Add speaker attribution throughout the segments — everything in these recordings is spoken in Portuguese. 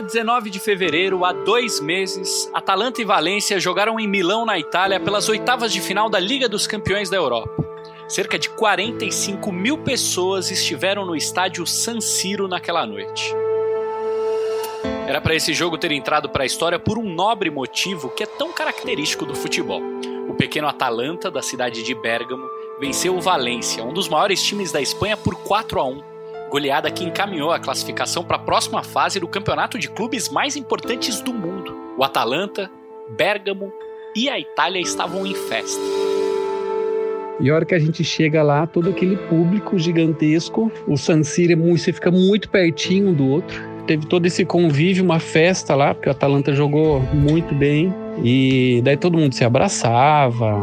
Speaker 1: Dia 19 de fevereiro, há dois meses, Atalanta e Valência jogaram em Milão, na Itália, pelas oitavas de final da Liga dos Campeões da Europa. Cerca de 45 mil pessoas estiveram no estádio San Siro naquela noite. Era para esse jogo ter entrado para a história por um nobre motivo que é tão característico do futebol. O pequeno Atalanta, da cidade de Bérgamo, venceu o Valência, um dos maiores times da Espanha, por 4 a 1 goleada que encaminhou a classificação para a próxima fase do campeonato de clubes mais importantes do mundo. O Atalanta, Bergamo e a Itália estavam em festa.
Speaker 2: E a hora que a gente chega lá, todo aquele público gigantesco, o San Siro você fica muito pertinho um do outro. Teve todo esse convívio, uma festa lá, porque o Atalanta jogou muito bem. E daí todo mundo se abraçava.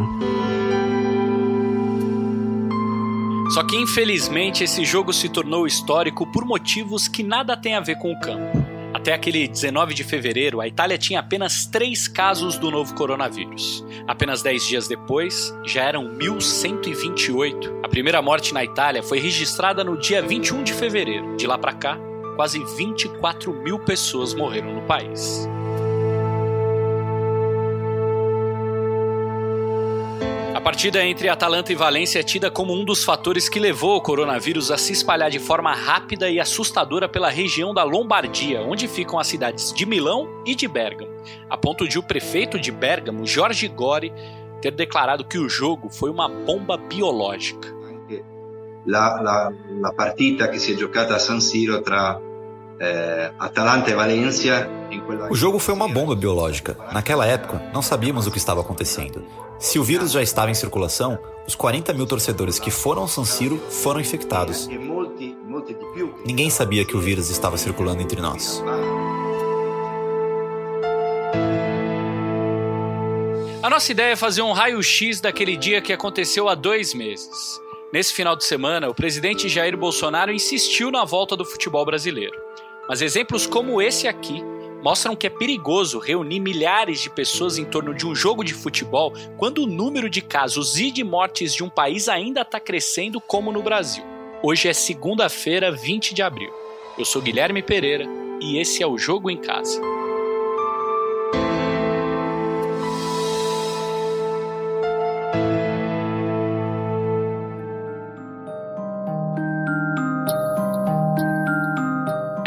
Speaker 1: Só que infelizmente esse jogo se tornou histórico por motivos que nada tem a ver com o campo. Até aquele 19 de fevereiro, a Itália tinha apenas três casos do novo coronavírus. Apenas dez dias depois, já eram 1.128. A primeira morte na Itália foi registrada no dia 21 de fevereiro. De lá para cá, quase 24 mil pessoas morreram no país. Partida entre Atalanta e Valência é tida como um dos fatores que levou o coronavírus a se espalhar de forma rápida e assustadora pela região da Lombardia, onde ficam as cidades de Milão e de Bergamo, a ponto de o prefeito de Bergamo, Jorge Gori, ter declarado que o jogo foi uma bomba biológica.
Speaker 3: La, la, la partita a San Siro tra eh, Atalanta e Valência.
Speaker 4: O jogo foi uma bomba biológica. Naquela época, não sabíamos o que estava acontecendo. Se o vírus já estava em circulação, os 40 mil torcedores que foram ao San Siro foram infectados. Ninguém sabia que o vírus estava circulando entre nós.
Speaker 1: A nossa ideia é fazer um raio-x daquele dia que aconteceu há dois meses. Nesse final de semana, o presidente Jair Bolsonaro insistiu na volta do futebol brasileiro. Mas exemplos como esse aqui mostram que é perigoso reunir milhares de pessoas em torno de um jogo de futebol quando o número de casos e de mortes de um país ainda está crescendo, como no Brasil. Hoje é segunda-feira, 20 de abril. Eu sou Guilherme Pereira e esse é o Jogo em Casa.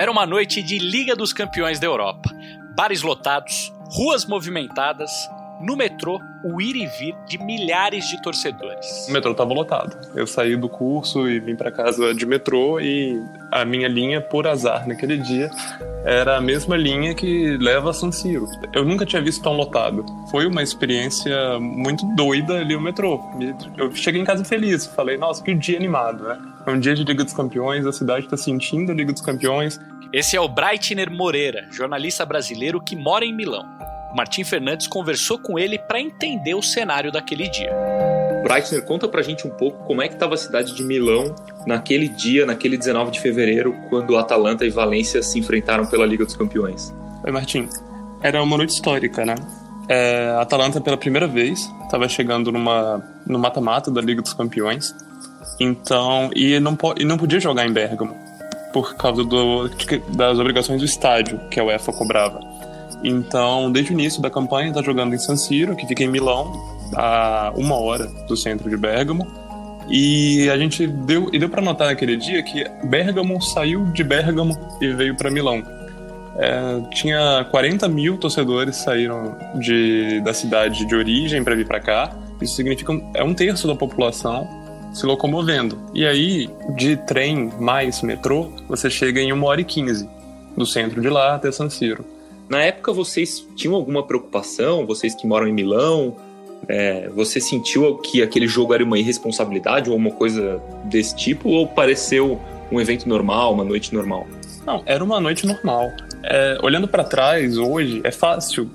Speaker 1: Era uma noite de Liga dos Campeões da Europa. Bares lotados, ruas movimentadas, no metrô, o ir e vir de milhares de torcedores.
Speaker 5: O metrô estava lotado. Eu saí do curso e vim para casa de metrô e a minha linha, por azar, naquele dia, era a mesma linha que leva a San Siro. Eu nunca tinha visto tão lotado. Foi uma experiência muito doida ali o metrô. Eu cheguei em casa feliz, falei, nossa, que dia animado, né? É um dia de Liga dos Campeões, a cidade está sentindo a Liga dos Campeões.
Speaker 1: Esse é o Breitner Moreira, jornalista brasileiro que mora em Milão. Martim Fernandes conversou com ele para entender o cenário daquele dia.
Speaker 6: Breitner, conta pra gente um pouco como é que estava a cidade de Milão naquele dia, naquele 19 de fevereiro, quando Atalanta e Valência se enfrentaram pela Liga dos Campeões.
Speaker 5: Oi, Martim. Era uma noite histórica, né? É, Atalanta, pela primeira vez, estava chegando numa, no mata-mata da Liga dos Campeões. Então, e não, e não podia jogar em Bergamo, por causa do, das obrigações do estádio que a UEFA cobrava. Então, desde o início da campanha, está jogando em San Siro, que fica em Milão, a uma hora do centro de Bergamo. E a gente deu, e deu para notar naquele dia que Bergamo saiu de Bergamo e veio para Milão. É, tinha 40 mil torcedores saíram de, da cidade de origem para vir para cá. Isso significa é um terço da população se locomovendo. E aí, de trem mais metrô, você chega em uma hora e quinze do centro de lá até San Siro.
Speaker 6: Na época, vocês tinham alguma preocupação? Vocês que moram em Milão, é, você sentiu que aquele jogo era uma irresponsabilidade ou uma coisa desse tipo? Ou pareceu um evento normal, uma noite normal?
Speaker 5: Não, era uma noite normal. É, olhando para trás hoje, é fácil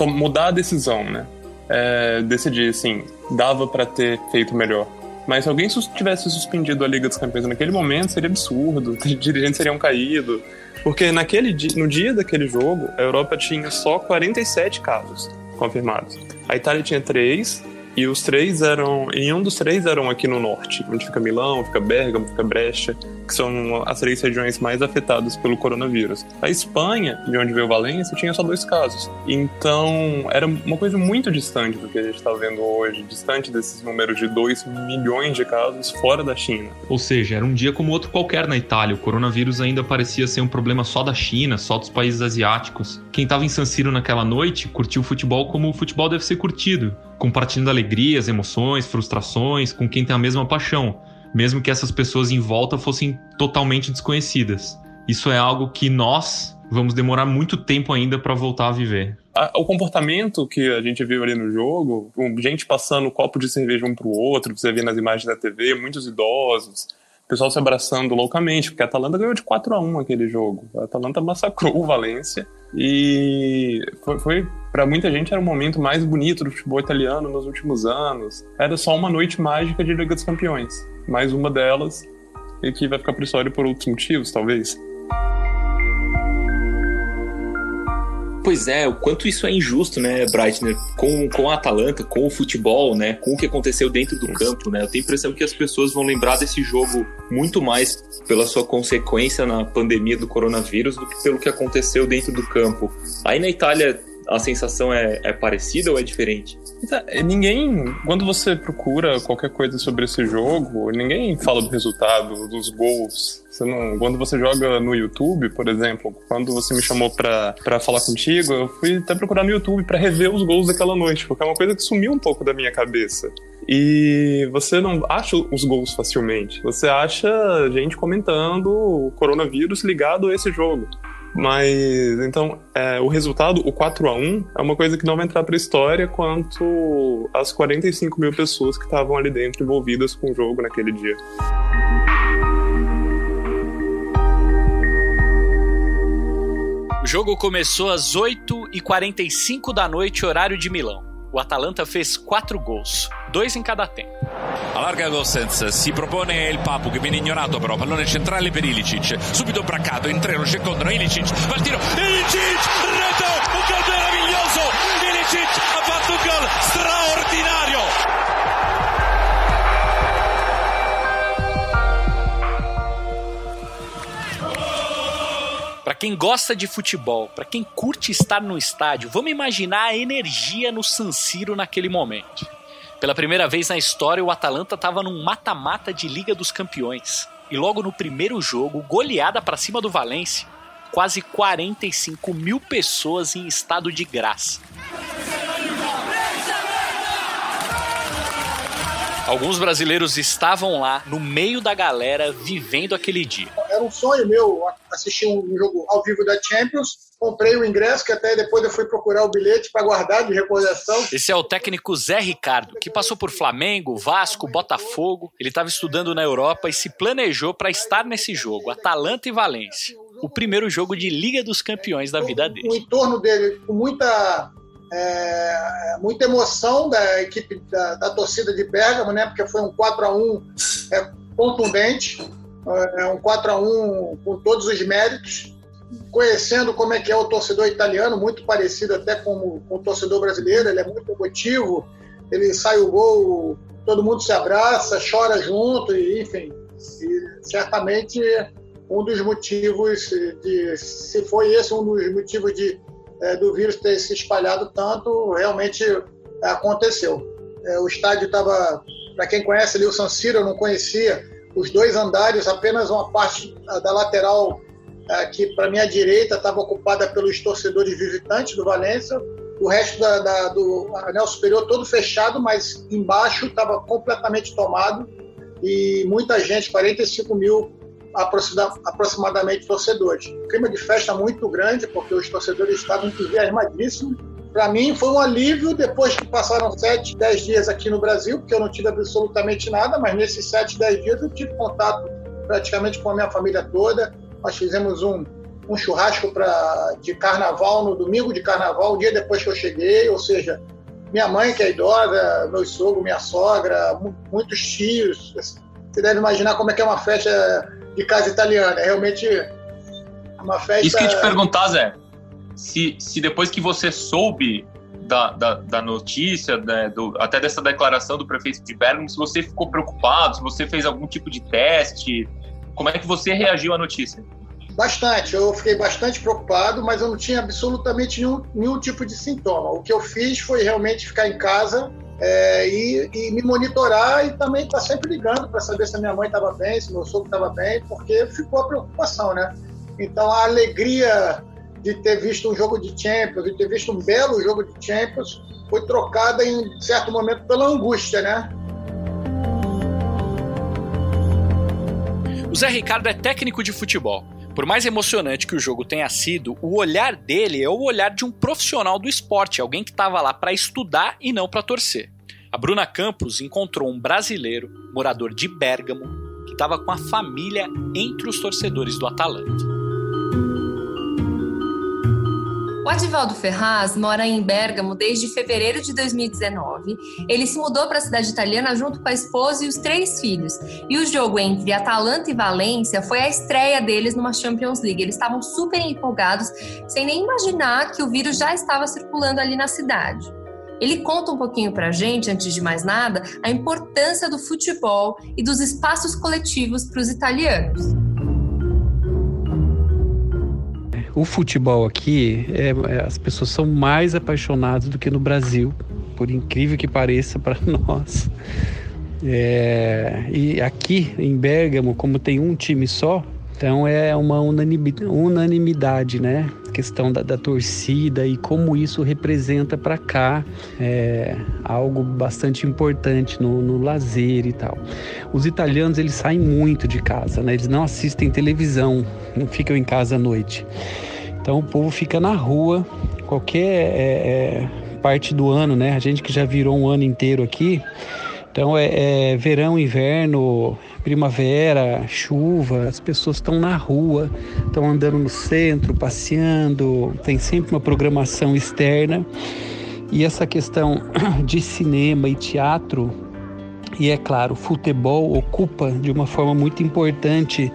Speaker 5: mudar a decisão, né? É, decidir assim, dava para ter feito melhor. Mas se alguém tivesse suspendido a Liga dos Campeões naquele momento, seria absurdo. Dirigentes seriam caído. Porque naquele dia, no dia daquele jogo, a Europa tinha só 47 casos confirmados. A Itália tinha três, e os três eram. E um dos três eram aqui no norte, onde fica Milão, fica Bergamo, fica Brecha. Que são as três regiões mais afetadas pelo coronavírus. A Espanha, de onde veio Valência, tinha só dois casos. Então, era uma coisa muito distante do que a gente está vendo hoje, distante desses números de 2 milhões de casos fora da China.
Speaker 7: Ou seja, era um dia como outro qualquer na Itália. O coronavírus ainda parecia ser um problema só da China, só dos países asiáticos. Quem estava em San Siro naquela noite curtiu o futebol como o futebol deve ser curtido, compartilhando alegrias, emoções, frustrações com quem tem a mesma paixão mesmo que essas pessoas em volta fossem totalmente desconhecidas. Isso é algo que nós vamos demorar muito tempo ainda para voltar a viver.
Speaker 5: O comportamento que a gente viu ali no jogo, gente passando copo de cerveja um para o outro, você vê nas imagens da TV, muitos idosos, pessoal se abraçando loucamente, porque a Atalanta ganhou de 4 a 1 aquele jogo. A Atalanta massacrou o Valência e foi, foi para muita gente era o momento mais bonito do futebol italiano nos últimos anos. Era só uma noite mágica de Liga dos Campeões. Mais uma delas e que vai ficar para história por outros motivos, talvez.
Speaker 6: Pois é, o quanto isso é injusto, né, Breitner, com, com a Atalanta, com o futebol, né, com o que aconteceu dentro do campo, né? Eu tenho a impressão que as pessoas vão lembrar desse jogo muito mais pela sua consequência na pandemia do coronavírus do que pelo que aconteceu dentro do campo. Aí na Itália a sensação é, é parecida ou é diferente?
Speaker 5: É, ninguém, quando você procura qualquer coisa sobre esse jogo, ninguém fala do resultado, dos gols. Você não, quando você joga no YouTube, por exemplo, quando você me chamou pra, falar contigo, eu fui até procurar no YouTube para rever os gols daquela noite, porque é uma coisa que sumiu um pouco da minha cabeça. E você não acha os gols facilmente. Você acha gente comentando o coronavírus ligado a esse jogo. Mas, então, é, o resultado, o 4 a 1 é uma coisa que não vai entrar para a história quanto as 45 mil pessoas que estavam ali dentro envolvidas com o jogo naquele dia.
Speaker 1: O jogo começou às 8h45 da noite, horário de Milão. O Atalanta fez quatro gols, dois em cada tempo.
Speaker 8: Allarga Gossens, si propone il Papu che viene ignorato però, pallone centrale per Ilicic, subito braccato, in tre lo circondano, Ilicic, va il tiro, Ilicic, rete, un gol meraviglioso, Ilicic ha fatto un gol straordinario.
Speaker 1: Para quem gosta de futebol, para quem curte estar no estádio, vamos imaginar a energia no San Siro naquele momento. Pela primeira vez na história, o Atalanta estava num mata-mata de Liga dos Campeões. E logo no primeiro jogo, goleada para cima do Valência, quase 45 mil pessoas em estado de graça. Alguns brasileiros estavam lá, no meio da galera, vivendo aquele dia.
Speaker 9: Era um sonho meu assistir um jogo ao vivo da Champions. Comprei o ingresso, que até depois eu fui procurar o bilhete para guardar de recordação.
Speaker 1: Esse é o técnico Zé Ricardo, que passou por Flamengo, Vasco, Botafogo. Ele estava estudando na Europa e se planejou para estar nesse jogo, Atalanta e Valência. O primeiro jogo de Liga dos Campeões da vida dele.
Speaker 9: O entorno dele, com muita é, muita emoção da equipe da, da, torcida de Bergamo, né? Porque foi um 4 a 1 é, contundente, é um 4 a 1 com todos os méritos, conhecendo como é que é o torcedor italiano, muito parecido até com, com o torcedor brasileiro, ele é muito emotivo, ele sai o gol, todo mundo se abraça, chora junto, e, enfim, e certamente um dos motivos de, se foi esse um dos motivos de é, do vírus ter se espalhado tanto, realmente aconteceu. É, o estádio estava, para quem conhece ali o San Siro, eu não conhecia, os dois andares, apenas uma parte da lateral é, que para minha direita estava ocupada pelos torcedores visitantes do Valência, o resto da, da, do anel superior todo fechado, mas embaixo estava completamente tomado e muita gente, 45 mil aproximadamente torcedores. Clima de festa muito grande, porque os torcedores estavam entusiasmadíssimos. Para mim foi um alívio depois que passaram 7, 10 dias aqui no Brasil, porque eu não tive absolutamente nada, mas nesses 7, 10 dias eu tive contato praticamente com a minha família toda. Nós fizemos um, um churrasco pra, de carnaval no domingo de carnaval, o dia depois que eu cheguei, ou seja, minha mãe que é idosa, meu sogro, minha sogra, muitos tios. Você deve imaginar como é que é uma festa de casa italiana. É realmente uma festa.
Speaker 10: Isso que eu te perguntar, Zé. Se, se depois que você soube da, da, da notícia, né, do, até dessa declaração do prefeito de Bergamo, se você ficou preocupado, se você fez algum tipo de teste, Como é que você reagiu à notícia?
Speaker 9: Bastante, eu fiquei bastante preocupado, mas eu não tinha absolutamente nenhum, nenhum tipo de sintoma. O que eu fiz foi realmente ficar em casa é, e, e, me monitorar e também estar tá sempre ligando para saber se a minha mãe estava bem, se meu sogro estava bem, porque ficou a preocupação, né? Então a alegria de ter visto um jogo de Champions, de ter visto um belo jogo de Champions, foi trocada em certo momento pela angústia, né?
Speaker 1: O Zé Ricardo é técnico de futebol por mais emocionante que o jogo tenha sido, o olhar dele é o olhar de um profissional do esporte, alguém que estava lá para estudar e não para torcer. A Bruna Campos encontrou um brasileiro, morador de Bérgamo, que estava com a família entre os torcedores do Atalanta.
Speaker 11: O Adivaldo Ferraz mora em Bergamo desde fevereiro de 2019. Ele se mudou para a cidade italiana junto com a esposa e os três filhos. E o jogo entre Atalanta e Valência foi a estreia deles numa Champions League. Eles estavam super empolgados, sem nem imaginar que o vírus já estava circulando ali na cidade. Ele conta um pouquinho para a gente, antes de mais nada, a importância do futebol e dos espaços coletivos para os italianos.
Speaker 2: O futebol aqui, é, é, as pessoas são mais apaixonadas do que no Brasil, por incrível que pareça para nós. É, e aqui em Bergamo, como tem um time só, então é uma unanimidade, né? Questão da, da, torcida e como isso representa para cá é algo bastante importante no, no, lazer e tal. Os italianos eles saem muito de casa, né? Eles não assistem televisão, não ficam em casa à noite. Então o povo fica na rua, qualquer é, é, parte do ano, né? A gente que já virou um ano inteiro aqui, então é, é verão, inverno, primavera, chuva, as pessoas estão na rua, estão andando no centro, passeando, tem sempre uma programação externa. E essa questão de cinema e teatro, e é claro, futebol ocupa de uma forma muito importante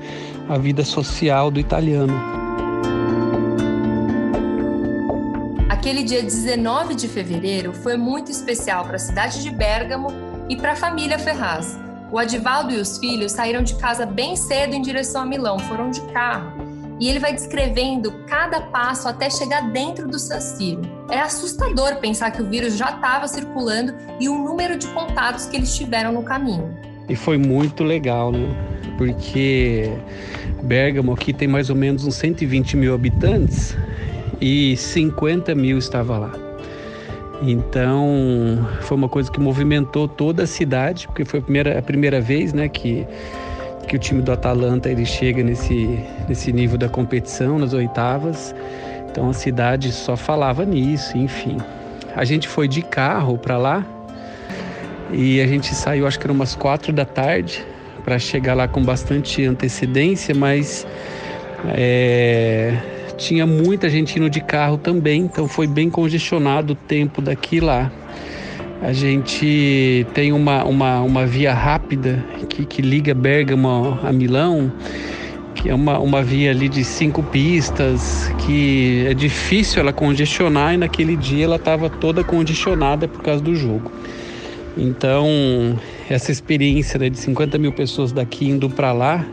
Speaker 2: a vida social do italiano.
Speaker 11: Aquele dia 19 de fevereiro foi muito especial para a cidade de Bergamo e para a família Ferraz. O Adivaldo e os filhos saíram de casa bem cedo em direção a Milão, foram de carro. E ele vai descrevendo cada passo até chegar dentro do San Siro. É assustador pensar que o vírus já estava circulando e o número de contatos que eles tiveram no caminho.
Speaker 2: E foi muito legal, né? Porque Bergamo aqui tem mais ou menos uns 120 mil habitantes e 50 mil estava lá. Então foi uma coisa que movimentou toda a cidade, porque foi a primeira, a primeira vez né, que, que o time do Atalanta ele chega nesse, nesse nível da competição, nas oitavas. Então a cidade só falava nisso, enfim. A gente foi de carro para lá e a gente saiu, acho que era umas quatro da tarde, para chegar lá com bastante antecedência, mas é, tinha muita gente indo de carro também, então foi bem congestionado o tempo daqui lá. A gente tem uma, uma, uma via rápida que, que liga Bergamo a Milão, que é uma, uma via ali de cinco pistas, que é difícil ela congestionar e naquele dia ela estava toda congestionada por causa do jogo. Então, essa experiência né, de 50 mil pessoas daqui indo para lá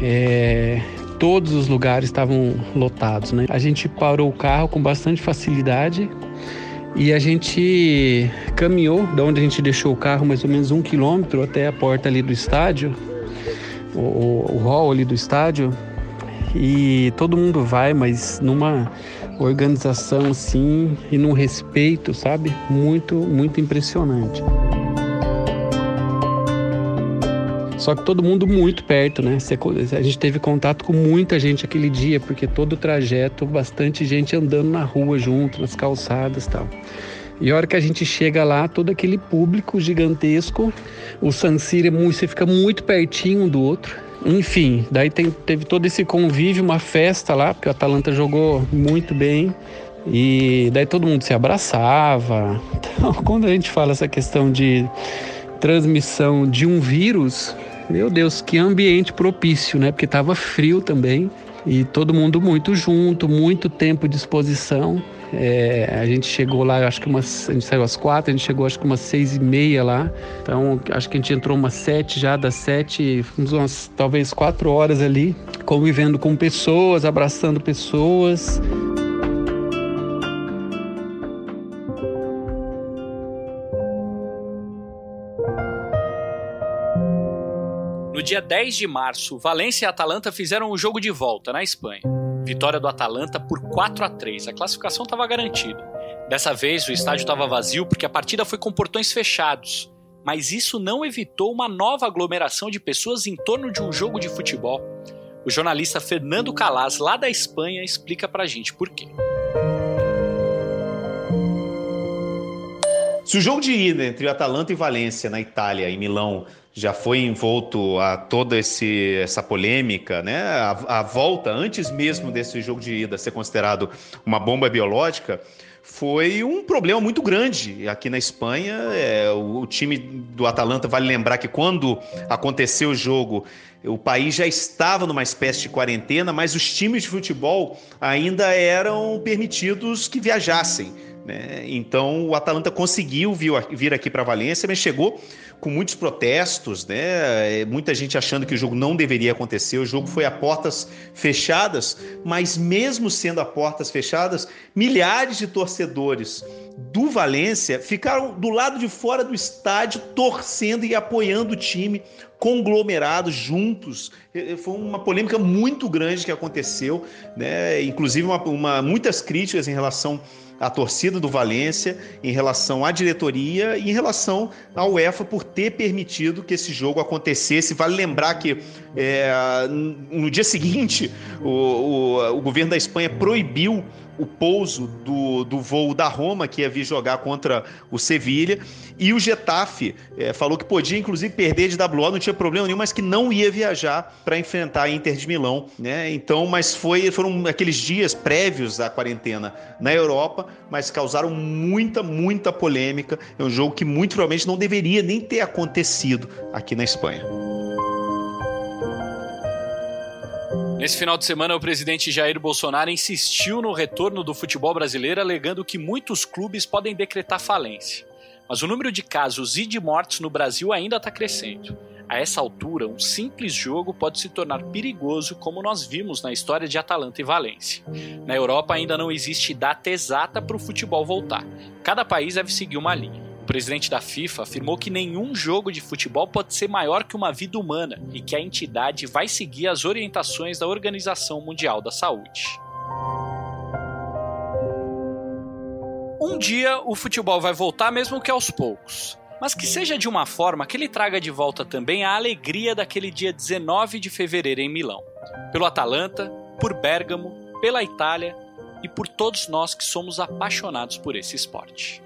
Speaker 2: é, todos os lugares estavam lotados, né? A gente parou o carro com bastante facilidade e a gente caminhou da onde a gente deixou o carro mais ou menos um quilômetro até a porta ali do estádio, o, o hall ali do estádio e todo mundo vai, mas numa organização assim e num respeito, sabe? Muito, muito impressionante. Só que todo mundo muito perto, né? A gente teve contato com muita gente aquele dia, porque todo o trajeto, bastante gente andando na rua junto, nas calçadas e tal. E a hora que a gente chega lá, todo aquele público gigantesco, o San Siro, você fica muito pertinho um do outro. Enfim, daí tem, teve todo esse convívio, uma festa lá, porque o Atalanta jogou muito bem. E daí todo mundo se abraçava. Então, quando a gente fala essa questão de transmissão de um vírus, meu Deus, que ambiente propício, né? Porque estava frio também e todo mundo muito junto, muito tempo de exposição. É, a gente chegou lá, acho que umas. A gente saiu às quatro, a gente chegou acho que umas seis e meia lá. Então, acho que a gente entrou umas sete já, das sete, fomos umas talvez quatro horas ali, convivendo com pessoas, abraçando pessoas.
Speaker 1: Dia 10 de março, Valência e Atalanta fizeram o jogo de volta na Espanha. Vitória do Atalanta por 4 a 3. A classificação estava garantida. Dessa vez o estádio estava vazio porque a partida foi com portões fechados. Mas isso não evitou uma nova aglomeração de pessoas em torno de um jogo de futebol. O jornalista Fernando Calas, lá da Espanha, explica pra gente por quê.
Speaker 12: Se o jogo de ida entre Atalanta e Valência na Itália, em Milão, já foi envolto a toda esse, essa polêmica, né? A, a, volta, antes mesmo desse jogo de ida ser considerado uma bomba biológica, foi um problema muito grande aqui na Espanha. É, o, o, time do Atalanta, vale lembrar que quando aconteceu o jogo, o país já estava numa espécie de quarentena, mas os times de futebol ainda eram permitidos que viajassem. Né? Então o Atalanta conseguiu vir, aqui para Valência, mas chegou com muitos protestos, né? É, muita gente achando que o jogo não deveria acontecer. O jogo foi a portas fechadas, mas mesmo sendo a portas fechadas, milhares de torcedores do Valência ficaram do lado de fora do estádio torcendo e apoiando o time, conglomerados juntos. É, é, foi uma polêmica muito grande que aconteceu, né? Inclusive uma, uma muitas críticas em relação a torcida do Valência, em relação à diretoria e em relação à UEFA por ter permitido que esse jogo acontecesse. Vale lembrar que é, no dia seguinte o, o, o governo da Espanha proibiu o pouso do, do voo da Roma, que ia vir jogar contra o Sevilha, e o Getafe é, falou que podia, inclusive, perder de WO, não tinha problema nenhum, mas que não ia viajar para enfrentar a Inter de Milão. Né? Então, mas foi, foram aqueles dias prévios à quarentena na Europa, mas causaram muita, muita polêmica. É um jogo que muito provavelmente não deveria nem ter acontecido aqui na Espanha.
Speaker 1: Nesse final de semana, o presidente Jair Bolsonaro insistiu no retorno do futebol brasileiro, alegando que muitos clubes podem decretar falência. Mas o número de casos e de mortes no Brasil ainda está crescendo. A essa altura, um simples jogo pode se tornar perigoso, como nós vimos na história de Atalanta e Valência. Na Europa ainda não existe data exata para o futebol voltar. Cada país deve seguir uma linha. Presidente da FIFA afirmou que nenhum jogo de futebol pode ser maior que uma vida humana e que a entidade vai seguir as orientações da Organização Mundial da Saúde. Um dia o futebol vai voltar, mesmo que aos poucos. Mas que seja de uma forma que ele traga de volta também a alegria daquele dia 19 de fevereiro em Milão. Pelo Atalanta, por Bergamo, pela Itália e por todos nós que somos apaixonados por esse esporte.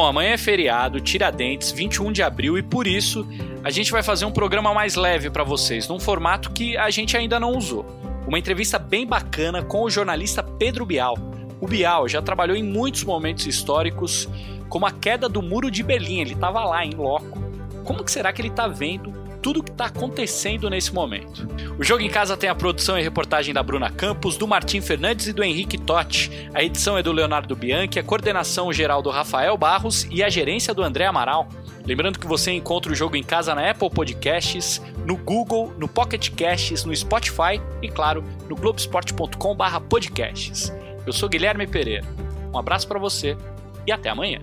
Speaker 1: Bom, amanhã é feriado, Tiradentes, 21 de abril, e por isso a gente vai fazer um programa mais leve para vocês, num formato que a gente ainda não usou. Uma entrevista bem bacana com o jornalista Pedro Bial. O Bial já trabalhou em muitos momentos históricos, como a queda do Muro de Berlim, ele estava lá em loco. Como que será que ele está vendo tudo o que está acontecendo nesse momento. O Jogo em Casa tem a produção e reportagem da Bruna Campos, do Martim Fernandes e do Henrique Totti. A edição é do Leonardo Bianchi, a coordenação geral do Rafael Barros e a gerência do André Amaral. Lembrando que você encontra o Jogo em Casa na Apple Podcasts, no Google, no Pocket Casts, no Spotify e, claro, no globesport.com/podcasts. Eu sou Guilherme Pereira. Um abraço para você e até amanhã.